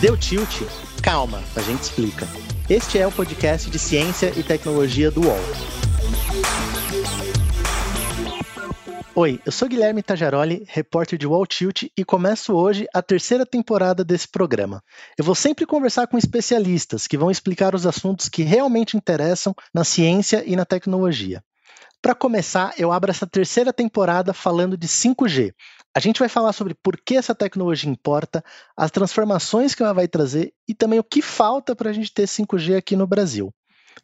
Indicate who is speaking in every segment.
Speaker 1: Deu tilt? Calma, a gente explica. Este é o podcast de ciência e tecnologia do UOL. Oi, eu sou Guilherme Tajaroli, repórter de Wall Tilt e começo hoje a terceira temporada desse programa. Eu vou sempre conversar com especialistas que vão explicar os assuntos que realmente interessam na ciência e na tecnologia. Para começar, eu abro essa terceira temporada falando de 5G, a gente vai falar sobre por que essa tecnologia importa, as transformações que ela vai trazer e também o que falta para a gente ter 5G aqui no Brasil.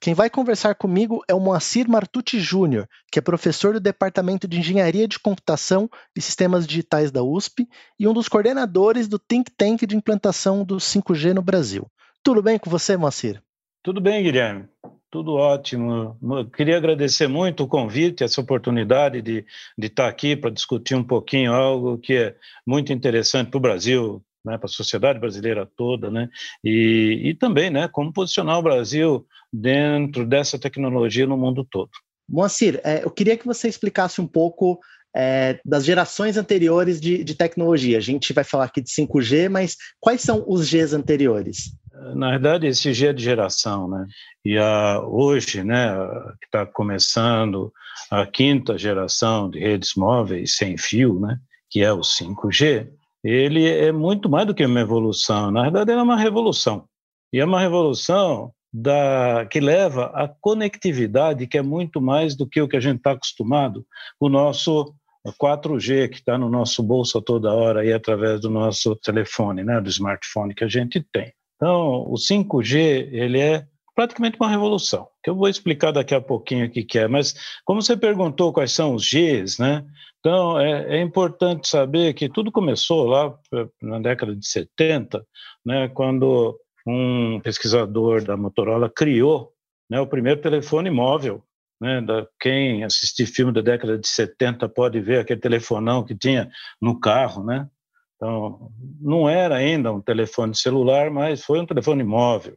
Speaker 1: Quem vai conversar comigo é o Moacir Martucci Júnior, que é professor do Departamento de Engenharia de Computação e Sistemas Digitais da USP e um dos coordenadores do Think Tank de implantação do 5G no Brasil. Tudo bem com você, Moacir?
Speaker 2: Tudo bem, Guilherme. Tudo ótimo. Queria agradecer muito o convite, essa oportunidade de, de estar aqui para discutir um pouquinho algo que é muito interessante para o Brasil, né, para a sociedade brasileira toda, né, e, e também, né, como posicionar o Brasil dentro dessa tecnologia no mundo todo.
Speaker 1: Moacir, é, eu queria que você explicasse um pouco é, das gerações anteriores de, de, tecnologia. A gente vai falar aqui de 5G, mas quais são os Gs anteriores?
Speaker 2: Na verdade, esse G é de geração, né? E a, hoje, né, que está começando a quinta geração de redes móveis sem fio, né, que é o 5G, ele é muito mais do que uma evolução. Na verdade, é uma revolução. E é uma revolução da, que leva à conectividade, que é muito mais do que o que a gente está acostumado, o nosso 4G, que está no nosso bolso toda hora aí através do nosso telefone, né, do smartphone que a gente tem. Então, o 5G, ele é praticamente uma revolução, que eu vou explicar daqui a pouquinho o que, é, mas como você perguntou quais são os Gs, né? Então, é, é, importante saber que tudo começou lá na década de 70, né, quando um pesquisador da Motorola criou né, o primeiro telefone móvel. Né, da, quem assistir filme da década de 70 pode ver aquele telefonão que tinha no carro, né? Então, não era ainda um telefone celular, mas foi um telefone móvel.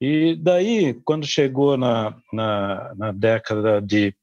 Speaker 2: E daí, quando chegou na, na, na década de,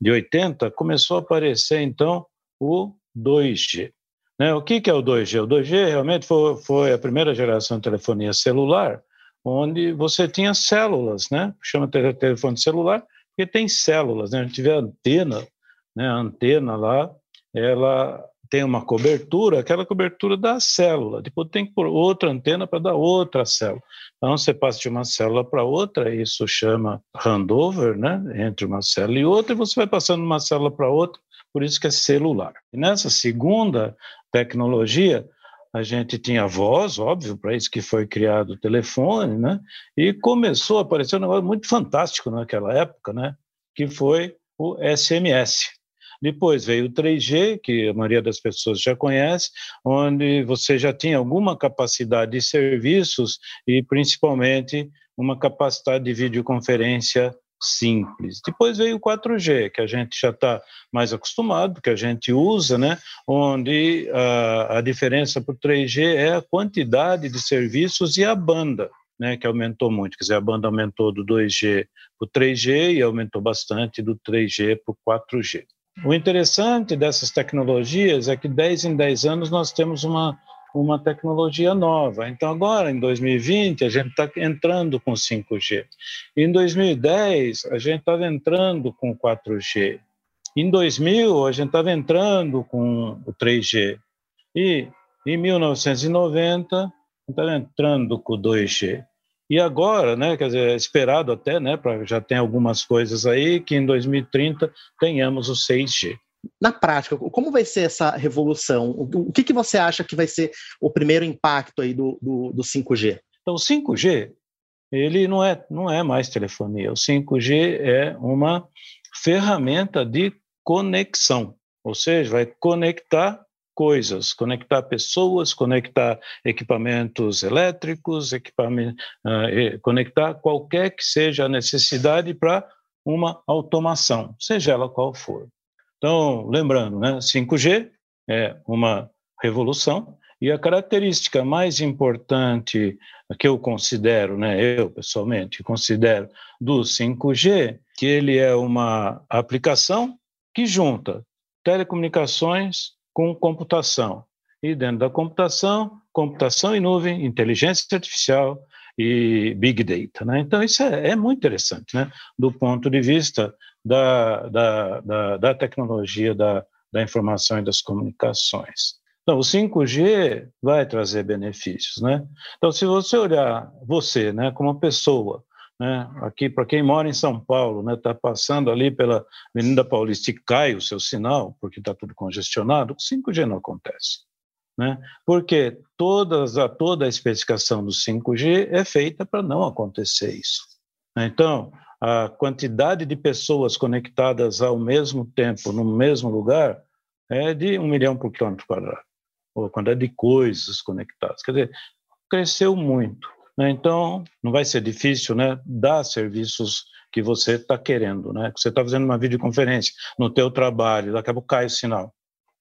Speaker 2: de 80, começou a aparecer, então, o 2G. Né? O que, que é o 2G? O 2G realmente foi, foi a primeira geração de telefonia celular, onde você tinha células, né? chama telefone celular, porque tem células. Né? A gente vê a antena, né? a antena lá, ela tem uma cobertura, aquela cobertura da célula. Depois tem que pôr outra antena para dar outra célula. Então, você passa de uma célula para outra, isso chama handover, né? entre uma célula e outra, e você vai passando de uma célula para outra, por isso que é celular. E nessa segunda tecnologia, a gente tinha voz, óbvio, para isso que foi criado o telefone, né? E começou a aparecer um negócio muito fantástico naquela época, né? Que foi o SMS. Depois veio o 3G, que a maioria das pessoas já conhece, onde você já tinha alguma capacidade de serviços e principalmente uma capacidade de videoconferência simples. Depois veio o 4G, que a gente já está mais acostumado, que a gente usa, né? onde a, a diferença para o 3G é a quantidade de serviços e a banda. Né, que aumentou muito, quer dizer, a banda aumentou do 2G para o 3G e aumentou bastante do 3G para o 4G. O interessante dessas tecnologias é que 10 em 10 anos nós temos uma, uma tecnologia nova. Então, agora, em 2020, a gente está entrando com 5G. Em 2010, a gente estava entrando com 4G. Em 2000, a gente estava entrando com o 3G. E em 1990, estava entrando com o 2G. E agora, né, quer dizer, é esperado até, né, para já tem algumas coisas aí que em 2030 tenhamos o 6G.
Speaker 1: Na prática, como vai ser essa revolução? O que, que você acha que vai ser o primeiro impacto aí do, do, do 5G?
Speaker 2: Então, o 5G, ele não é, não é mais telefonia. O 5G é uma ferramenta de conexão, ou seja, vai conectar coisas, conectar pessoas, conectar equipamentos elétricos, equipamento, uh, conectar qualquer que seja a necessidade para uma automação, seja ela qual for. Então, lembrando, né, 5G é uma revolução e a característica mais importante que eu considero, né, eu pessoalmente considero do 5G, que ele é uma aplicação que junta telecomunicações com computação. E dentro da computação, computação em nuvem, inteligência artificial e big data. Né? Então, isso é, é, muito interessante, né? do ponto de vista da, da, da, da tecnologia da, da informação e das comunicações. Então, o 5G vai trazer benefícios, né? Então, se você olhar você, né, como pessoa, né, aqui para quem mora em São Paulo, né, está passando ali pela Avenida Paulista e cai o seu sinal, porque está tudo congestionado, o 5G não acontece, né? Porque todas a toda a especificação do 5G é feita para não acontecer isso. Né? Então, a quantidade de pessoas conectadas ao mesmo tempo no mesmo lugar é de um milhão por quilômetro quadrado ou a quantidade de coisas conectadas. Quer dizer, cresceu muito. Né? Então, não vai ser difícil né, dar serviços que você está querendo. Né? Você está fazendo uma videoconferência no teu trabalho, daqui a pouco cai o sinal.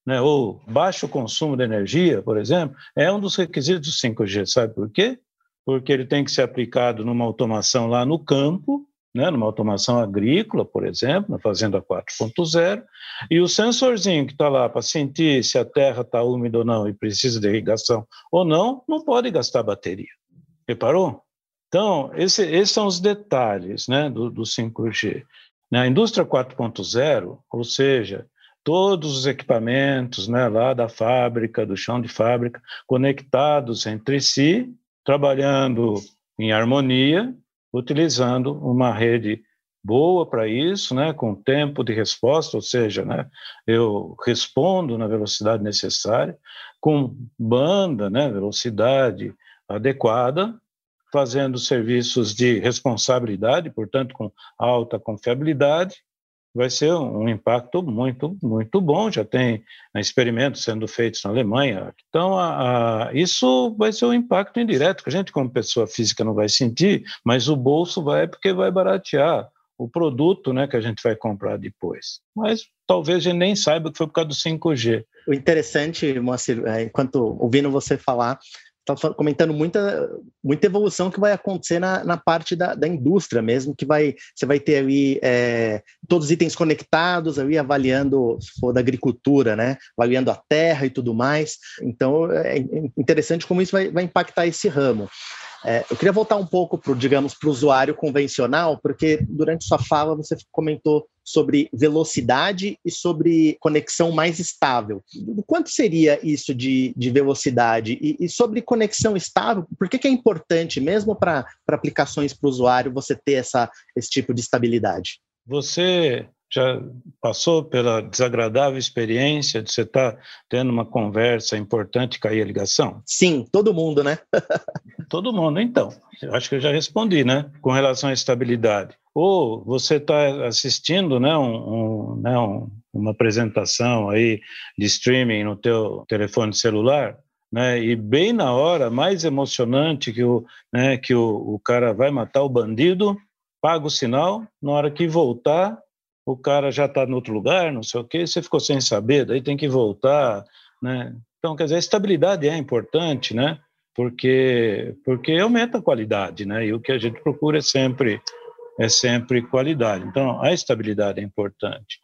Speaker 2: Né? Ou baixo consumo de energia, por exemplo, é um dos requisitos do 5G. Sabe por quê? Porque ele tem que ser aplicado numa automação lá no campo, né, numa automação agrícola, por exemplo, na Fazenda 4.0, e o sensorzinho que está lá para sentir se a terra está úmida ou não e precisa de irrigação ou não, não pode gastar bateria. Reparou? Então, esse, esses são os detalhes né, do, do 5G. Na indústria 4.0, ou seja, todos os equipamentos né, lá da fábrica, do chão de fábrica, conectados entre si, trabalhando em harmonia, utilizando uma rede boa para isso, né, com tempo de resposta, ou seja, né, eu respondo na velocidade necessária, com banda, né, velocidade adequada, fazendo serviços de responsabilidade, portanto, com alta confiabilidade, vai ser um impacto muito, muito bom. Já tem experimentos sendo feitos na Alemanha. Então, a, a, isso vai ser um impacto indireto, que a gente, como pessoa física, não vai sentir, mas o bolso vai porque vai baratear o produto né, que a gente vai comprar depois. Mas talvez a gente nem saiba que foi por causa do 5G.
Speaker 1: O interessante, Moacir, é, enquanto ouvindo você falar, está comentando muita, muita evolução que vai acontecer na, na parte da, da indústria mesmo, que vai você vai ter aí é, todos os itens conectados, aí avaliando, se for da agricultura, né? Avaliando a terra e tudo mais. Então é interessante como isso vai, vai impactar esse ramo. É, eu queria voltar um pouco para, digamos, para o usuário convencional, porque durante sua fala você comentou sobre velocidade e sobre conexão mais estável. Quanto seria isso de, de velocidade? E, e, sobre conexão estável, por que, que é importante, mesmo para aplicações para o usuário, você ter essa, esse tipo de estabilidade?
Speaker 2: Você já passou pela desagradável experiência de você estar tá tendo uma conversa importante e cair a ligação?
Speaker 1: Sim, todo mundo, né?
Speaker 2: todo mundo, então. Eu acho que eu já respondi, né? Com relação à estabilidade. Ou você está assistindo, né, um, um, né um, uma apresentação aí de streaming no teu telefone celular, né, e bem na hora mais emocionante que o, né, que o, o cara vai matar o bandido, paga o sinal, na hora que voltar, o cara já está em outro lugar, não sei o quê, você ficou sem saber, daí tem que voltar, né? Então, quer dizer, a estabilidade é importante, né? Porque, porque aumenta a qualidade, né? E o que a gente procura é sempre, é sempre qualidade. Então, a estabilidade é importante.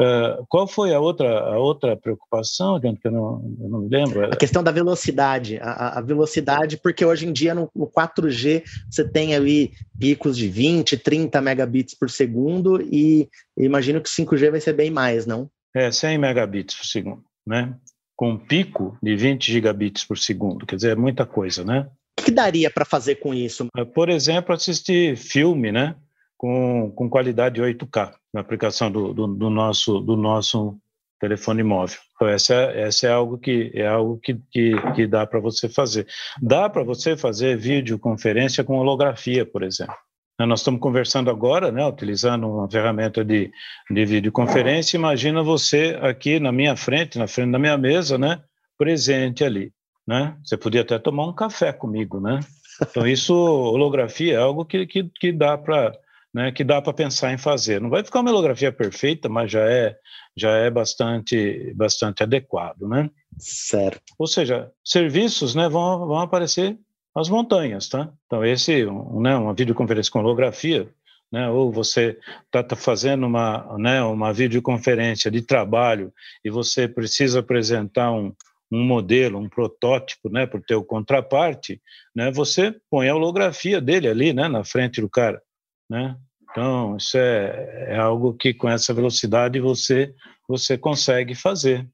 Speaker 2: Uh, qual foi a outra, a outra preocupação, que eu não, eu não me lembro?
Speaker 1: A questão da velocidade. A, a velocidade, porque hoje em dia no, no, 4G você tem ali picos de 20, 30 megabits por segundo e imagino que 5G vai ser bem mais, não?
Speaker 2: É, 100 megabits por segundo, né? Com um pico de 20 gigabits por segundo, quer dizer, é muita coisa, né?
Speaker 1: O que daria para fazer com isso?
Speaker 2: Por exemplo, assistir filme, né? Com, com qualidade 8K na aplicação do, do, do, nosso, do nosso telefone móvel. Então, essa, essa é algo que é algo que, que, que dá para você fazer. Dá para você fazer videoconferência com holografia, por exemplo. Nós estamos conversando agora, né, utilizando uma ferramenta de, de videoconferência. Imagina você aqui na minha frente, na frente da minha mesa, né, presente ali. Né? Você podia até tomar um café comigo, né? Então, isso, holografia é algo que, que, que dá para né, que dá para pensar em fazer. Não vai ficar uma melografia perfeita, mas já é já é bastante bastante adequado, né?
Speaker 1: Certo.
Speaker 2: Ou seja, serviços, né, vão, vão aparecer as montanhas, tá? Então esse, um, né, uma videoconferência com holografia né? ou você está tá fazendo uma, né, uma videoconferência de trabalho e você precisa apresentar um, um modelo, um protótipo, né, para o teu contraparte, né, você põe a holografia dele ali, né, na frente do cara, né? Então, isso é, é algo que com essa velocidade você você consegue fazer,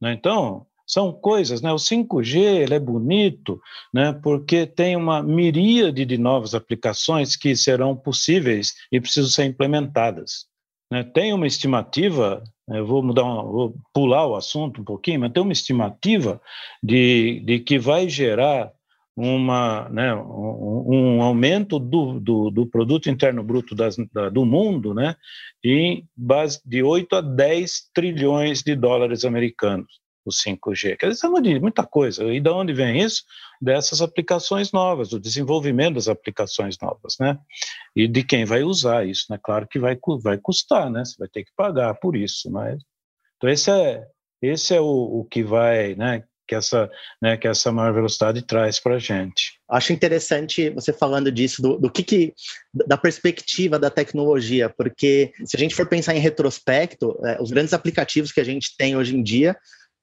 Speaker 2: né? Então, são coisas, né? O 5G ele é bonito, né? Porque tem uma miríade de novas aplicações que serão possíveis e precisam ser implementadas. Né? Tem uma estimativa, né? eu vou mudar, uma, vou pular o assunto um pouquinho, mas tem uma estimativa de, de que vai gerar uma, né, um, um aumento do, do, do, produto interno bruto das, da, do mundo, né, em base de 8 a 10 trilhões de dólares americanos o 5G. Quer dizer, de muita coisa. E de onde vem isso? Dessas aplicações novas, do desenvolvimento das aplicações novas, né? E de quem vai usar isso, né? Claro que vai, vai custar, né? Você vai ter que pagar por isso, mas... Então, esse é, esse é o, o que vai, né? Que essa, né, que essa maior velocidade traz para a gente.
Speaker 1: Acho interessante você falando disso, do, do que, que, da perspectiva da tecnologia, porque se a gente for pensar em retrospecto, é, os grandes aplicativos que a gente tem hoje em dia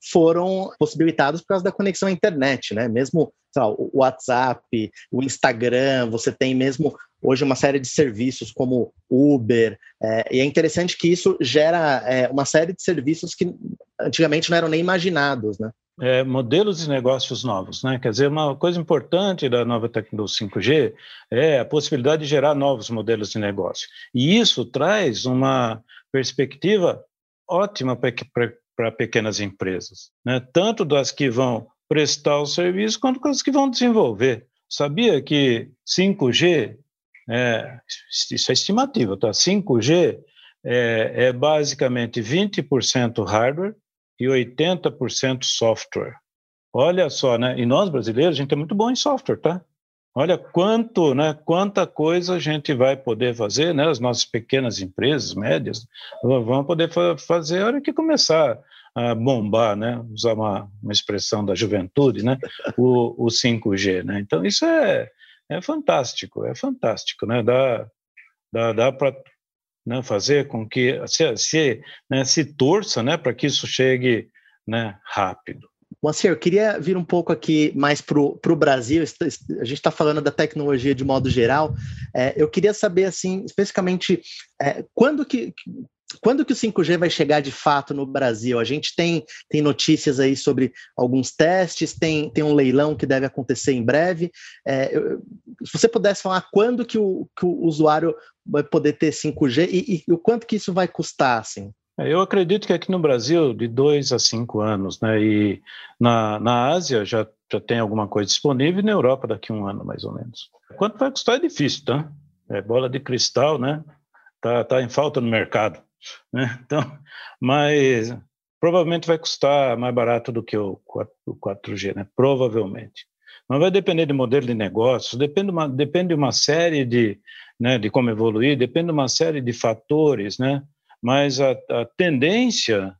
Speaker 1: foram possibilitados por causa da conexão à internet, né? Mesmo lá, o WhatsApp, o Instagram, você tem mesmo hoje uma série de serviços como Uber, é, e é interessante que isso gera é, uma série de serviços que antigamente não eram nem imaginados, né?
Speaker 2: É, modelos de negócios novos, né? Quer dizer, uma coisa importante da nova tecnologia 5G é a possibilidade de gerar novos modelos de negócio. E isso traz uma perspectiva ótima para pequenas empresas, né? tanto das que vão prestar o serviço quanto das que vão desenvolver. Sabia que 5G, é, isso é estimativa, tá? 5G é, é basicamente 20% hardware e 80% software. Olha só, né? E nós brasileiros, a gente é muito bom em software, tá? Olha quanto, né, quanta coisa a gente vai poder fazer, né, as nossas pequenas empresas, médias, vão poder fazer a hora que começar a bombar, né, usar uma, uma expressão da juventude, né, o, o 5G, né, então isso é, é fantástico, é fantástico, né, dá, dá, dá para né, fazer com que se, se, né, se torça, né, para que isso chegue, né, rápido.
Speaker 1: Moacir, eu queria vir um pouco aqui mais para o Brasil. A gente está falando da tecnologia de modo geral. É, eu queria saber, assim, especificamente, é, quando que quando que o 5G vai chegar de fato no Brasil? A gente tem, tem notícias aí sobre alguns testes, tem, tem um leilão que deve acontecer em breve. É, se você pudesse falar quando que o, que o usuário vai poder ter 5G e, e, e o quanto que isso vai custar, assim?
Speaker 2: É, eu acredito que aqui no Brasil, de dois a cinco anos, né? E na, na Ásia já, já tem alguma coisa disponível, e na Europa daqui a um ano, mais ou menos. Quanto vai custar é difícil, tá? É bola de cristal, né? Tá, tá em falta no mercado, né? Então, mas provavelmente vai custar mais barato do que o 4G, né? Provavelmente. Mas vai depender de modelo de negócios, depende, uma, depende de uma série de, né, de como evoluir, depende de uma série de fatores, né? mas a, a tendência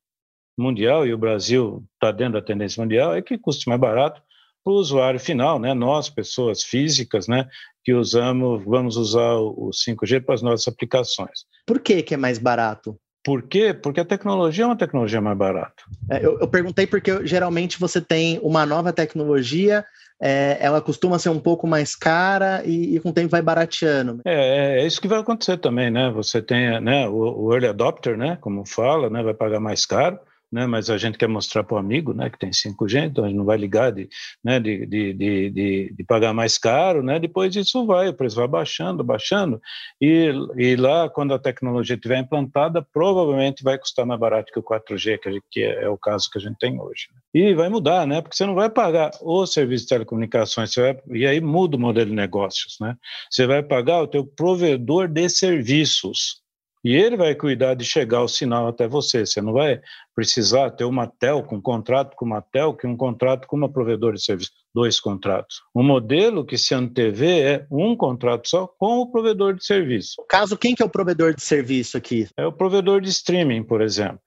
Speaker 2: mundial, e o Brasil está dentro da tendência mundial, é que custe mais barato para o usuário final, né? nós, pessoas físicas, né? que usamos, vamos usar o 5G para as nossas aplicações.
Speaker 1: Por que, que é mais barato?
Speaker 2: Por quê? Porque a tecnologia é uma tecnologia mais barata.
Speaker 1: É, eu, eu, perguntei porque geralmente você tem uma nova tecnologia é, ela costuma ser um pouco mais cara e, e, com o tempo vai barateando.
Speaker 2: É, é, é, isso que vai acontecer também, né? Você tem né, o, o early adopter, né, como fala, né, vai pagar mais caro, né, mas a gente quer mostrar para o amigo né, que tem 5G, então a gente não vai ligar de, né, de, de, de, de, pagar mais caro, né, depois isso vai, o preço vai baixando, baixando, e, e lá, quando a tecnologia estiver implantada, provavelmente vai custar mais barato que o 4G, que, gente, que é, o caso que a gente tem hoje. Né. E vai mudar, né, porque você não vai pagar o serviço de telecomunicações, vai, e aí muda o modelo de negócios, né, você vai pagar o teu provedor de serviços, e ele vai cuidar de chegar o sinal até você. Você não vai precisar ter uma telco, um contrato com uma telco e um contrato com uma provedora de serviço, dois contratos. O modelo que se antevê é um contrato só com o provedor de serviço.
Speaker 1: No caso, quem que é o provedor de serviço aqui?
Speaker 2: É o provedor de streaming, por exemplo.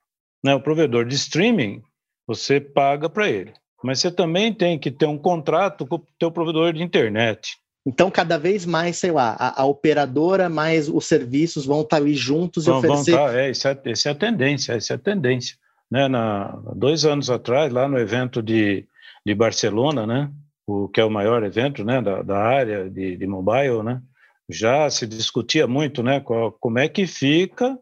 Speaker 2: Né? O provedor de streaming, você paga para ele. Mas você também tem que ter um contrato com o teu provedor de internet.
Speaker 1: Então, cada vez mais, sei lá, a, a operadora mais os serviços vão estar ali juntos
Speaker 2: vão,
Speaker 1: e oferecer.
Speaker 2: Vão tá, é, essa, é, essa é a tendência, essa é a tendência. Né, na, dois anos atrás, lá no evento de, de Barcelona, né, o que é o maior evento né, da, da área de, de mobile, né, já se discutia muito né, qual, como é que fica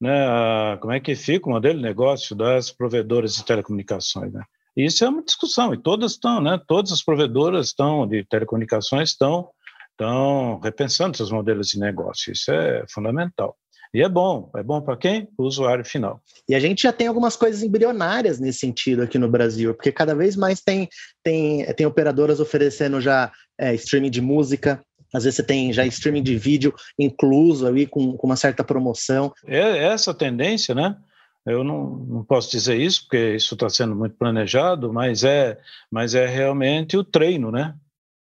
Speaker 2: né, a, como é que fica o modelo de negócio das provedoras de telecomunicações. Né? Isso é uma discussão, e todas estão, né, todas as provedoras estão de telecomunicações estão, estão repensando seus modelos de negócio, isso é fundamental. E é bom, é bom para quem? O usuário final.
Speaker 1: E a gente já tem algumas coisas embrionárias nesse sentido aqui no Brasil, porque cada vez mais tem, tem, tem operadoras oferecendo já é, streaming de música, às vezes você tem já streaming de vídeo incluso ali com, com uma certa promoção.
Speaker 2: É essa tendência, né? Eu não, não posso dizer isso porque isso está sendo muito planejado, mas é, mas é realmente o treino, né?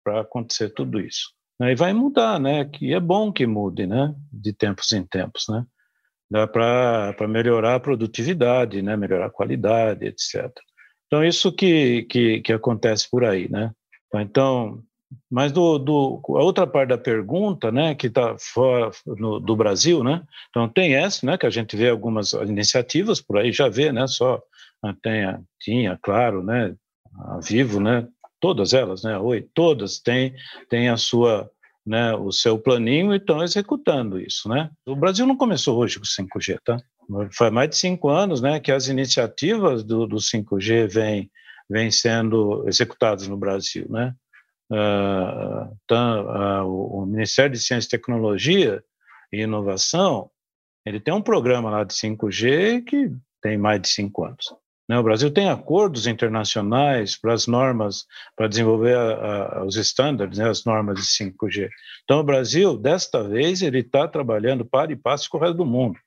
Speaker 2: Para acontecer tudo isso. E vai mudar, né? Que é bom que mude, né? De tempos em tempos, né? Dá para melhorar a produtividade, né? Melhorar a qualidade, etc. Então isso que, que, que acontece por aí, né? Então mas do, do, a outra parte da pergunta, né, que está fora no, do Brasil, né, então tem essa, né, que a gente vê algumas iniciativas por aí, já vê, né, só ah, tem, tinha, claro, né, a Vivo, né, todas elas, né, oi, todas têm, têm a sua, né, o seu planinho e estão executando isso, né. O Brasil não começou hoje com 5G, tá? Faz mais de cinco anos, né, que as iniciativas do, do 5G vêm vem sendo executadas no Brasil, né? Uh, uh, o Ministério de Ciência e Tecnologia e Inovação, ele tem um programa lá de 5G que tem mais de cinco anos. Né? O Brasil tem acordos internacionais para as normas, para desenvolver a, a, os estándares, né? as normas de 5G. Então, o Brasil, desta vez, ele está trabalhando para e passo com o resto do mundo.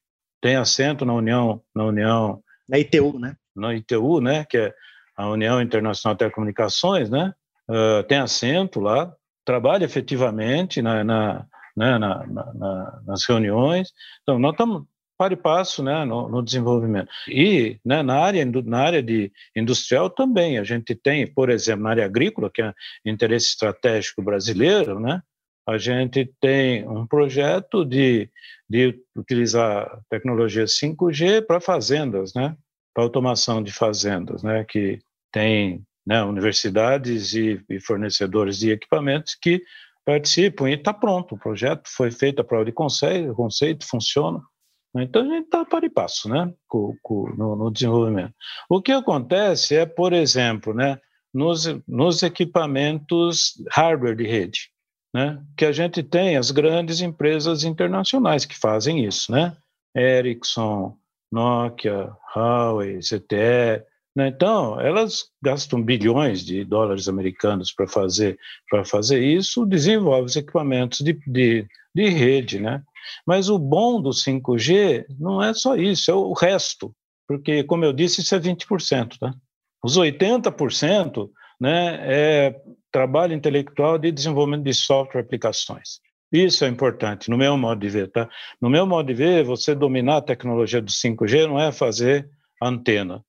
Speaker 2: Tem assento na União, na União,
Speaker 1: na ITU, né?
Speaker 2: Na ITU, né? Que é a União Internacional de Telecomunicações, né? Uh, tem assento lá, trabalha efetivamente na, na, né, na, na, nas reuniões. Então, nós estamos para e passo né, no, no desenvolvimento. E né, na, área, na área de industrial também, a gente tem, por exemplo, na área agrícola, que é interesse estratégico brasileiro, né, a gente tem um projeto de, de utilizar tecnologia 5G para fazendas, né, para automação de fazendas, né, que tem né, universidades e, e, fornecedores de equipamentos que participam e está pronto. O projeto foi feito a prova de conceito, conceito funciona. Então a gente está para e passo né, com, com, no, no, desenvolvimento. O que acontece é, por exemplo, né, nos, nos equipamentos hardware de rede, né, que a gente tem as grandes empresas internacionais que fazem isso, né? Ericsson, Nokia, Huawei, ZTE, né? Então, elas gastam bilhões de dólares americanos para fazer, fazer isso, desenvolvem os equipamentos de, de, de rede. Né? Mas o bom do 5G não é só isso, é o resto, porque, como eu disse, isso é 20%. Tá? Os 80% né, é trabalho intelectual de desenvolvimento de software e aplicações. Isso é importante, no meu modo de ver. Tá? No meu modo de ver, você dominar a tecnologia do 5G não é fazer antena,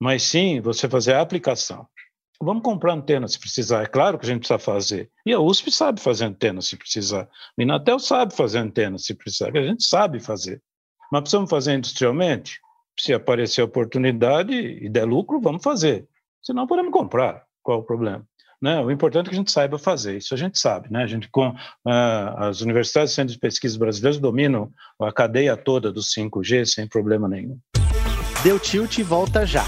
Speaker 2: mas sim você fazer a aplicação. Vamos comprar antena se precisar, é claro que a gente precisa fazer. E a USP sabe fazer antena se precisar. Minatel sabe fazer antena se precisar, a gente sabe fazer. Mas precisamos fazer industrialmente? Se aparecer oportunidade e der lucro, vamos fazer. Senão podemos comprar. Qual o problema? Né? O importante é que a gente saiba fazer, isso a gente sabe. Né? A gente, com uh, as universidades e centros de pesquisa brasileiros dominam a cadeia toda do 5G sem problema nenhum.
Speaker 1: Deu tilt e volta já.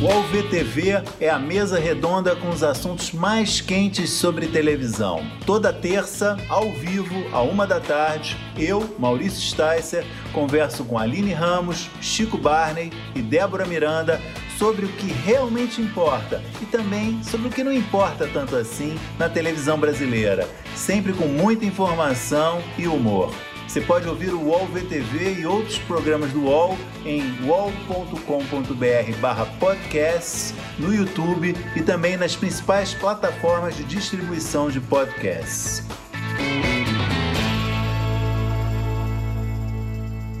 Speaker 3: O AlvTV é a mesa redonda com os assuntos mais quentes sobre televisão. Toda terça, ao vivo, a uma da tarde, eu, Maurício Sticer, converso com Aline Ramos, Chico Barney e Débora Miranda sobre o que realmente importa e também sobre o que não importa tanto assim na televisão brasileira, sempre com muita informação e humor. Você pode ouvir o UOL VTV e outros programas do UOL em wallcombr podcasts, no YouTube e também nas principais plataformas de distribuição de podcasts.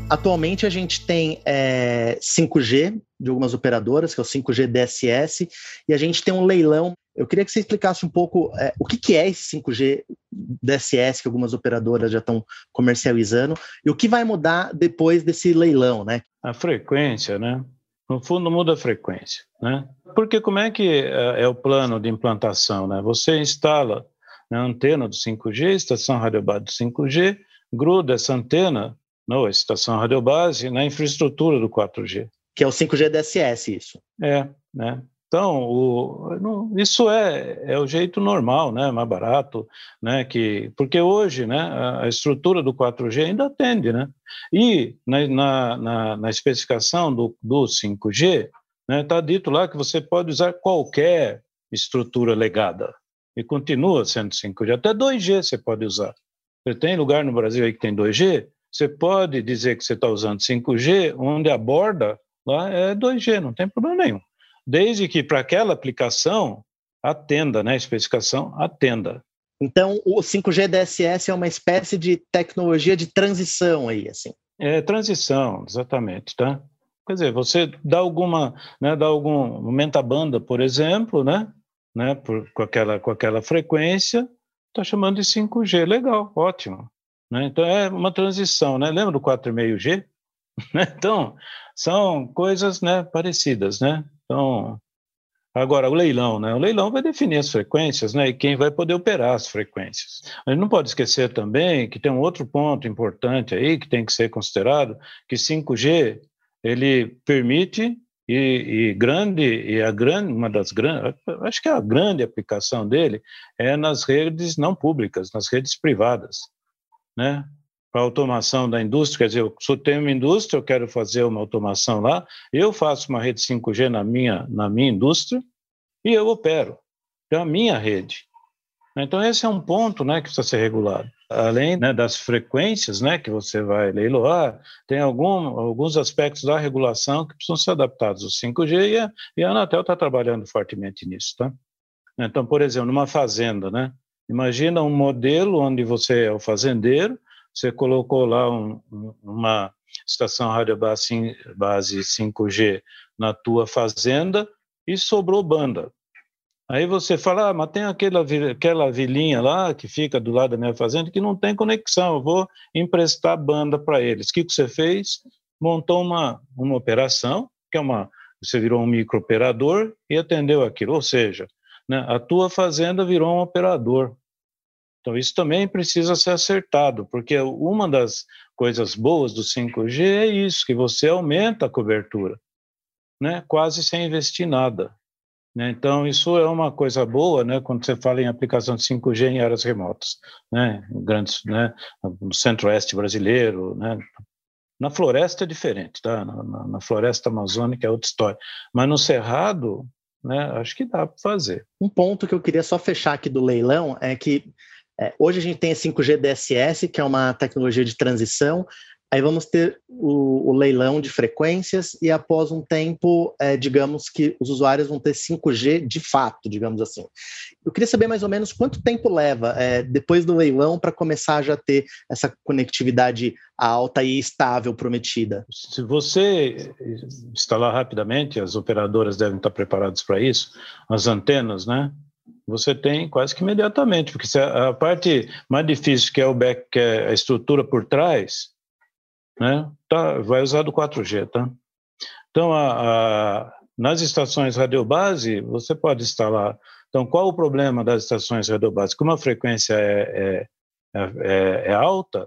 Speaker 1: Atualmente a gente tem é, 5G de algumas operadoras, que é o 5G DSS, e a gente tem um leilão eu queria que você explicasse um pouco é, o que, que é esse 5G DSS que algumas operadoras já estão comercializando e o que vai mudar depois desse leilão, né?
Speaker 2: A frequência, né? No fundo, muda a frequência, né? Porque como é que é, é o plano de implantação, né? Você instala a antena do 5G, estação radiobase do 5G, gruda essa antena, não, a estação radiobase, na infraestrutura do 4G.
Speaker 1: Que é o 5G DSS, isso.
Speaker 2: É, né? Então, o, não, isso é, é o jeito normal, né, mais barato, né, que, porque hoje, né, a, a estrutura do 4G ainda atende, né, e na, na, na especificação do, do 5G, está né, tá dito lá que você pode usar qualquer estrutura legada, e continua sendo 5G, até 2G você pode usar. Você tem lugar no Brasil aí que tem 2G, você pode dizer que você está usando 5G, onde a borda lá é 2G, não tem problema nenhum desde que para aquela aplicação atenda, né, a especificação atenda.
Speaker 1: Então, o 5G DSS é uma espécie de tecnologia de transição aí, assim.
Speaker 2: É, transição, exatamente, tá? Quer dizer, você dá alguma, né, dá algum, aumenta a banda, por exemplo, né, né, por, com, aquela, com aquela frequência, está chamando de 5G, legal, ótimo. Né? Então, é uma transição, né? Lembra do 4,5G? então, são coisas né, parecidas, né? Então, agora o leilão, né? O leilão vai definir as frequências, né? E quem vai poder operar as frequências. A gente não pode esquecer também que tem um outro ponto importante aí que tem que ser considerado, que 5G ele permite e, e, grande e a grande uma das grandes acho que a grande aplicação dele é nas redes não públicas nas redes privadas né para automação da indústria, quer dizer, eu só tenho uma indústria, eu quero fazer uma automação lá, eu faço uma rede 5G na minha, na minha indústria e eu opero. É a minha rede. Então, esse é um ponto né, que precisa ser regulado. Além né, das frequências né, que você vai leiloar, tem algum, alguns aspectos da regulação que precisam ser adaptados ao 5G e a, e a Anatel está trabalhando fortemente nisso. Tá? Então, por exemplo, numa fazenda, né? imagina um modelo onde você é o fazendeiro, você colocou lá um, uma estação rádio base 5G na tua fazenda e sobrou banda. Aí você fala, ah, mas tem aquela, aquela vilinha lá que fica do lado da minha fazenda que não tem conexão, eu vou emprestar banda para eles. O que, que você fez? Montou uma, uma operação, que é uma, você virou um microoperador e atendeu aquilo, ou seja, né, a tua fazenda virou um operador. Então, isso também precisa ser acertado, porque uma das coisas boas do 5G é isso, que você aumenta a cobertura, né? quase sem investir nada. Né? Então, isso é uma coisa boa né? quando você fala em aplicação de 5G em áreas remotas, né? grandes, né? no centro-oeste brasileiro, né? Na floresta é diferente, tá? Na, na, na, floresta amazônica é outra história. Mas no cerrado, né, acho que dá para fazer.
Speaker 1: Um ponto que eu queria só fechar aqui do leilão é que é, hoje a gente tem a 5G DSS, que é uma tecnologia de transição. Aí vamos ter o, o leilão de frequências e após um tempo, é, digamos que os usuários vão ter 5G de fato, digamos assim. Eu queria saber mais ou menos quanto tempo leva é, depois do leilão para começar a já ter essa conectividade alta e estável prometida.
Speaker 2: Se você instalar rapidamente, as operadoras devem estar preparadas para isso, as antenas, né? Você tem quase que imediatamente, porque a parte mais difícil, que é o back, que é a estrutura por trás, né, tá, vai usar do 4G, tá? Então, a, a, nas estações radiobase, você pode instalar. Então, qual o problema das estações radiobase? Como a frequência é, é, é, é alta,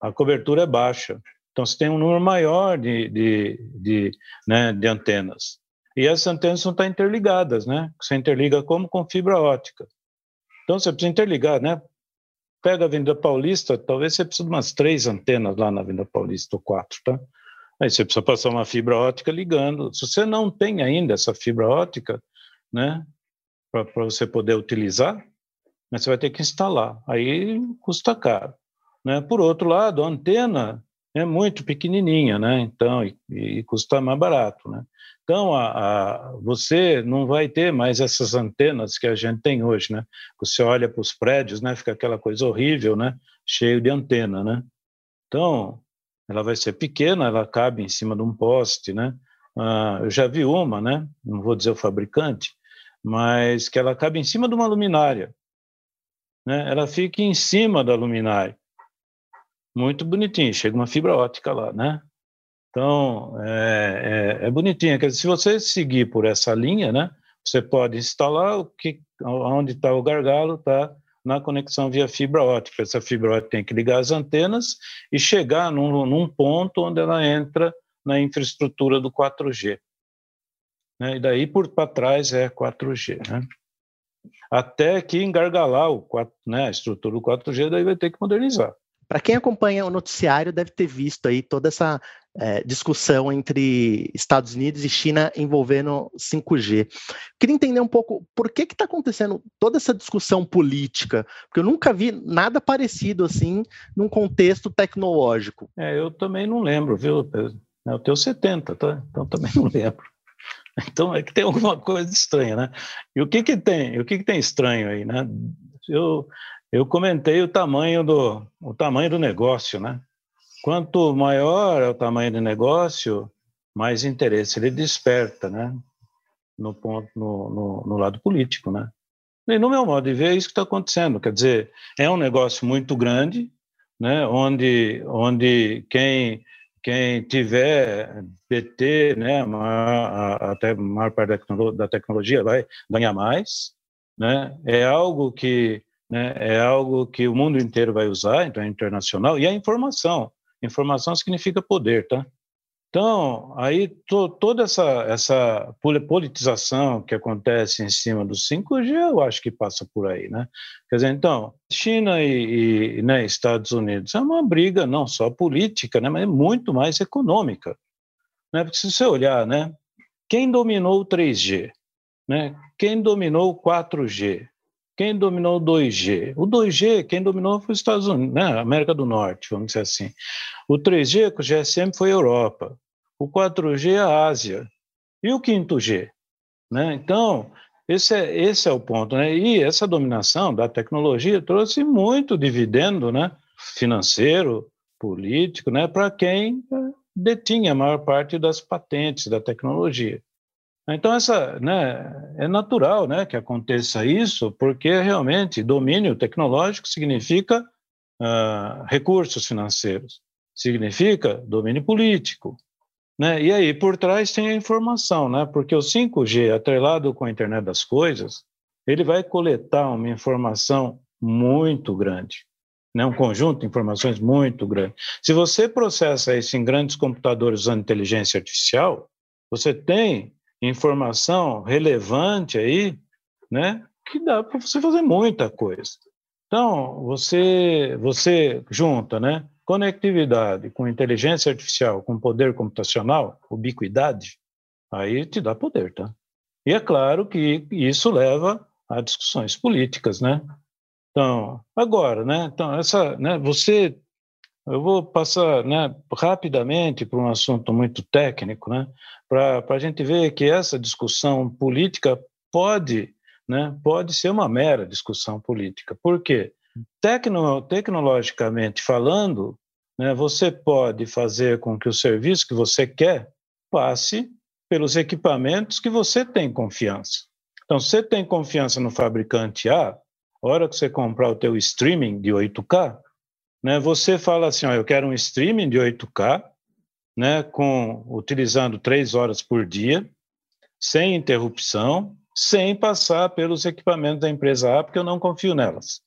Speaker 2: a cobertura é baixa. Então, você tem um número maior de, de, de, né, de antenas. E essas antenas não estão interligadas, né? Você interliga como? Com fibra ótica. Então você precisa interligar, né? Pega a Avenida Paulista, talvez você precise de umas três antenas lá na Avenida Paulista, ou quatro, tá? Aí você precisa passar uma fibra ótica ligando. Se você não tem ainda essa fibra ótica, né? Para você poder utilizar, né, você vai ter que instalar. Aí custa caro. Né? Por outro lado, a antena é muito pequenininha, né? Então, e, e custa mais barato, né? Então, a, a, você não vai ter mais essas antenas que a gente tem hoje, né? Você olha para os prédios, né? Fica aquela coisa horrível, né? Cheio de antena, né? Então, ela vai ser pequena, ela cabe em cima de um poste, né? Ah, eu já vi uma, né? Não vou dizer o fabricante, mas que ela cabe em cima de uma luminária. Né? Ela fica em cima da luminária. Muito bonitinho, chega uma fibra ótica lá, né? Então, é, é, é bonitinho. Quer dizer, se você seguir por essa linha, né, você pode instalar o que, onde está o gargalo, está na conexão via fibra ótica. Essa fibra ótica tem que ligar as antenas e chegar num, num ponto onde ela entra na infraestrutura do 4G. Né? E daí por para trás é 4G. Né? Até que engargalar o 4, né, a estrutura do 4G, daí vai ter que modernizar.
Speaker 1: Para quem acompanha o noticiário, deve ter visto aí toda essa é, discussão entre Estados Unidos e China envolvendo 5G. Queria entender um pouco por que está acontecendo toda essa discussão política, porque eu nunca vi nada parecido assim num contexto tecnológico.
Speaker 2: É, eu também não lembro, viu, Pedro? Eu tenho 70, tá? então também não lembro. Então é que tem alguma coisa estranha, né? E o que que tem? O que que tem estranho aí, né? Eu eu comentei o tamanho do o tamanho do negócio, né? Quanto maior é o tamanho do negócio, mais interesse ele desperta, né? No ponto, no, no, no lado político, né? E no meu modo de ver, é isso que está acontecendo. Quer dizer, é um negócio muito grande, né? Onde, onde quem quem tiver PT, né, até a maior parte da tecnologia vai ganhar mais, né? É algo que né, é algo que o mundo inteiro vai usar, então é internacional, e a informação. Informação significa poder, tá? Então, aí to, toda essa, essa politização que acontece em cima do 5G, eu acho que passa por aí, né? Quer dizer, então, China e, e né, Estados Unidos é uma briga não só política, né, mas muito mais econômica. Né? Porque se você olhar, né, quem dominou o 3G? Né? Quem dominou o 4G? Quem dominou o 2G? O 2G, quem dominou foi os Estados Unidos, né? América do Norte, vamos dizer assim. O 3G, com o GSM, foi a Europa. O 4G, a Ásia. E o 5G? Né? Então, esse é, esse é o ponto. Né? E essa dominação da tecnologia trouxe muito dividendo né? financeiro, político, né? para quem detinha a maior parte das patentes da tecnologia. Então, essa, né, é natural né, que aconteça isso, porque realmente domínio tecnológico significa uh, recursos financeiros, significa domínio político. Né? E aí, por trás tem a informação, né? porque o 5G, atrelado com a internet das coisas, ele vai coletar uma informação muito grande, né? um conjunto de informações muito grande. Se você processa isso em grandes computadores usando inteligência artificial, você tem informação relevante aí, né, que dá para você fazer muita coisa. Então, você você junta, né, conectividade com inteligência artificial, com poder computacional, ubiquidade, aí te dá poder, tá? E é claro que isso leva a discussões políticas, né? Então, agora, né? Então, essa, né? Você, eu vou passar, né? Rapidamente para um assunto muito técnico, né? para a gente ver que essa discussão política pode, né, pode ser uma mera discussão política. Por quê? Tecno, tecnologicamente falando, né, você pode fazer com que o serviço que você quer passe pelos equipamentos que você tem confiança. Então, você tem confiança no fabricante A, a hora que você comprar o teu streaming de 8K, né, você fala assim, ó, eu quero um streaming de 8K, né, com utilizando três horas por dia, sem interrupção, sem passar pelos equipamentos da empresa A, porque eu não confio nelas.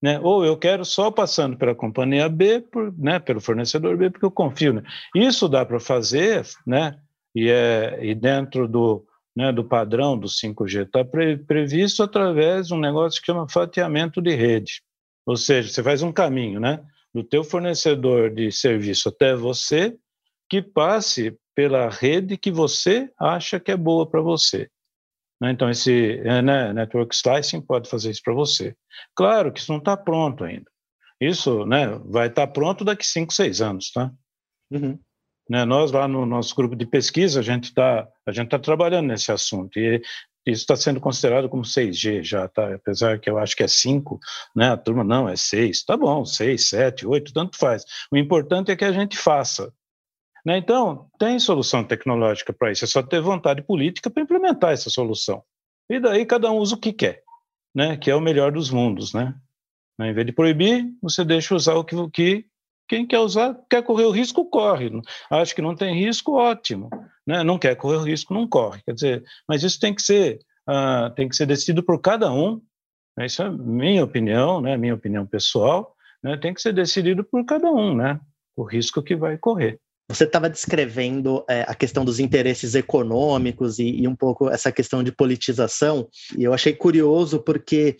Speaker 2: Né? Ou eu quero só passando pela companhia B, por, né, pelo fornecedor B, porque eu confio. Né? Isso dá para fazer, né? E, é, e dentro do, né, do padrão do 5G está pre, previsto através de um negócio que chama fatiamento de rede. Ou seja, você faz um caminho, né? Do teu fornecedor de serviço até você, que passe pela rede que você acha que é boa para você. Né? Então, esse é, né, Network Slicing pode fazer isso para você. Claro que isso não está pronto ainda. Isso né, vai estar tá pronto daqui 5, 6 anos. Tá? Uhum. Né, nós, lá no nosso grupo de pesquisa, a gente está tá trabalhando nesse assunto. E isso está sendo considerado como 6G já, tá? apesar que eu acho que é 5, né? a turma não, é 6. Tá bom, 6, 7, 8, tanto faz. O importante é que a gente faça. Né? Então, tem solução tecnológica para isso, é só ter vontade política para implementar essa solução. E daí cada um usa o que quer, né? Que é o melhor dos mundos, né? Em vez de proibir, você deixa usar o que, o que quem quer usar, quer correr o risco, corre. Acho que não tem risco, ótimo. Né? Não quer correr o risco, não corre. Quer dizer, mas isso tem que ser, uh, tem que ser decidido por cada um. Né? Isso é minha opinião, né? minha opinião pessoal. Né? Tem que ser decidido por cada um, né? O risco que vai correr.
Speaker 1: Você estava descrevendo é, a questão dos interesses econômicos e, e, um pouco essa questão de politização, e eu achei curioso porque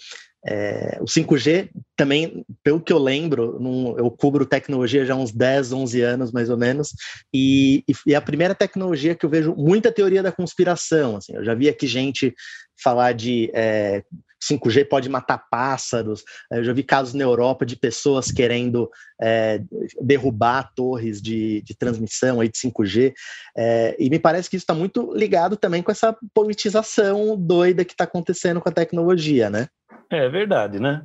Speaker 1: é, o 5G também, pelo que eu lembro, num, eu cubro tecnologia já há uns 10, 11 anos mais ou menos, e, e, é a primeira tecnologia que eu vejo muita teoria da conspiração. Assim, eu já vi aqui gente falar de é, 5G pode matar pássaros. Eu já vi casos na Europa de pessoas querendo é, derrubar torres de, de, transmissão aí de 5G. É, e me parece que isso está muito ligado também com essa politização doida que está acontecendo com a tecnologia, né?
Speaker 2: É verdade, né?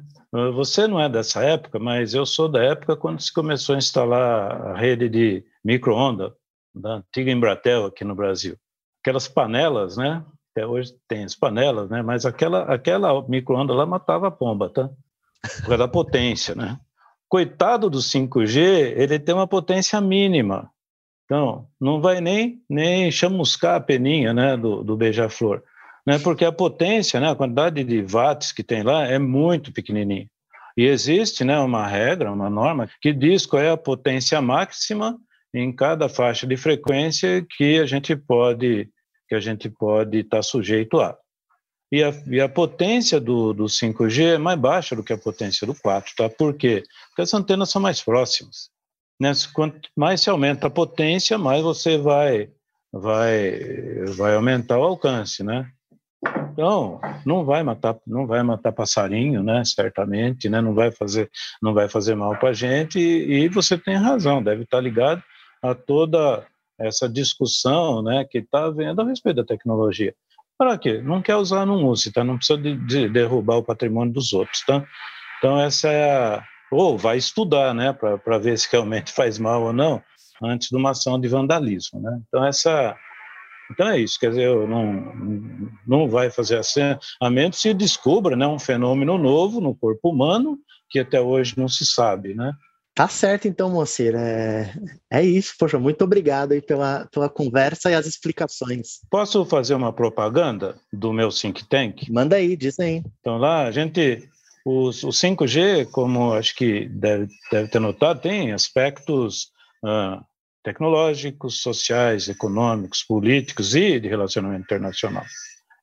Speaker 2: Você não é dessa época, mas eu sou da época quando se começou a instalar a rede de micro-ondas da antiga Embratel aqui no Brasil. Aquelas panelas, né? Até hoje tem as panelas, né? Mas aquela, aquela micro-ondas lá matava a pomba, tá? Por causa da potência, né? Coitado do 5G, ele tem uma potência mínima. Então, não vai nem, nem chamuscar a peninha né, do, do beija-flor né? porque a potência, né, a quantidade de watts que tem lá é muito pequenininha. E existe né, uma regra, uma norma, que diz qual é a potência máxima em cada faixa de frequência que a gente pode que a gente pode estar tá sujeito a. E a, e a potência do, do 5G é mais baixa do que a potência do 4, tá? Por quê? Porque as antenas são mais próximas. Né? Quanto mais se aumenta a potência, mais você vai vai vai aumentar o alcance, né? Então, não vai matar, não vai matar passarinho, né? Certamente, né? Não vai fazer, não vai fazer mal para a gente. E, e, você tem razão, deve estar ligado a toda essa discussão, né? Que está havendo a respeito da tecnologia. Para quê? Não quer usar, não use, tá? Não precisa de, de derrubar o patrimônio dos outros, tá? Então essa é a ou vai estudar, né? Para ver se realmente faz mal ou não antes de uma ação de vandalismo, né? Então essa então é isso, quer dizer, não, não vai fazer assim, a menos se descubra né, um fenômeno novo no corpo humano que até hoje não se sabe, né?
Speaker 1: Tá certo, então, Moceira. É, é isso. Poxa, muito obrigado aí pela, pela conversa e as explicações.
Speaker 2: Posso fazer uma propaganda do meu think tank?
Speaker 1: Manda aí, diz aí.
Speaker 2: Então, lá, a gente. O, o 5G, como acho que deve, deve ter notado, tem aspectos ah, tecnológicos, sociais, econômicos, políticos e de relacionamento internacional.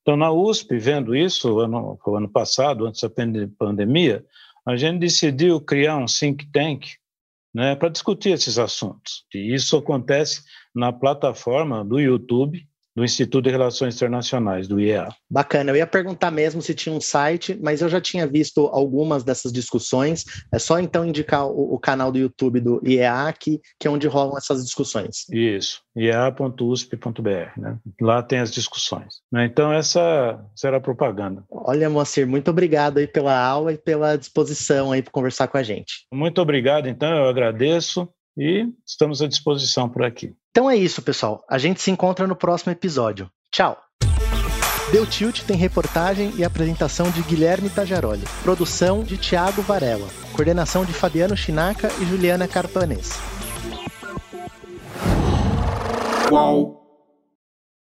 Speaker 2: Então, na USP, vendo isso, ano, o ano passado, antes da pandemia, a gente decidiu criar um think tank né, para discutir esses assuntos. E isso acontece na plataforma do YouTube do Instituto de Relações Internacionais, do IEA.
Speaker 1: Bacana, eu ia perguntar mesmo se tinha um site, mas eu já tinha visto algumas dessas discussões. É só então indicar o, o canal do YouTube do IEA, que, que é onde rolam essas discussões.
Speaker 2: Isso, iea.usp.br, né? Lá tem as discussões. Né? Então, essa será a propaganda.
Speaker 1: Olha, Moacir, muito obrigado aí pela aula e pela disposição aí para conversar com a gente.
Speaker 2: Muito obrigado, então, eu agradeço e estamos à disposição por aqui.
Speaker 1: Então é isso, pessoal. A gente se encontra no próximo episódio. Tchau! Deu Tilt tem reportagem e apresentação de Guilherme Tajaroli. Produção de Tiago Varela. Coordenação de Fabiano Chinaca e Juliana Carpanês. Qual?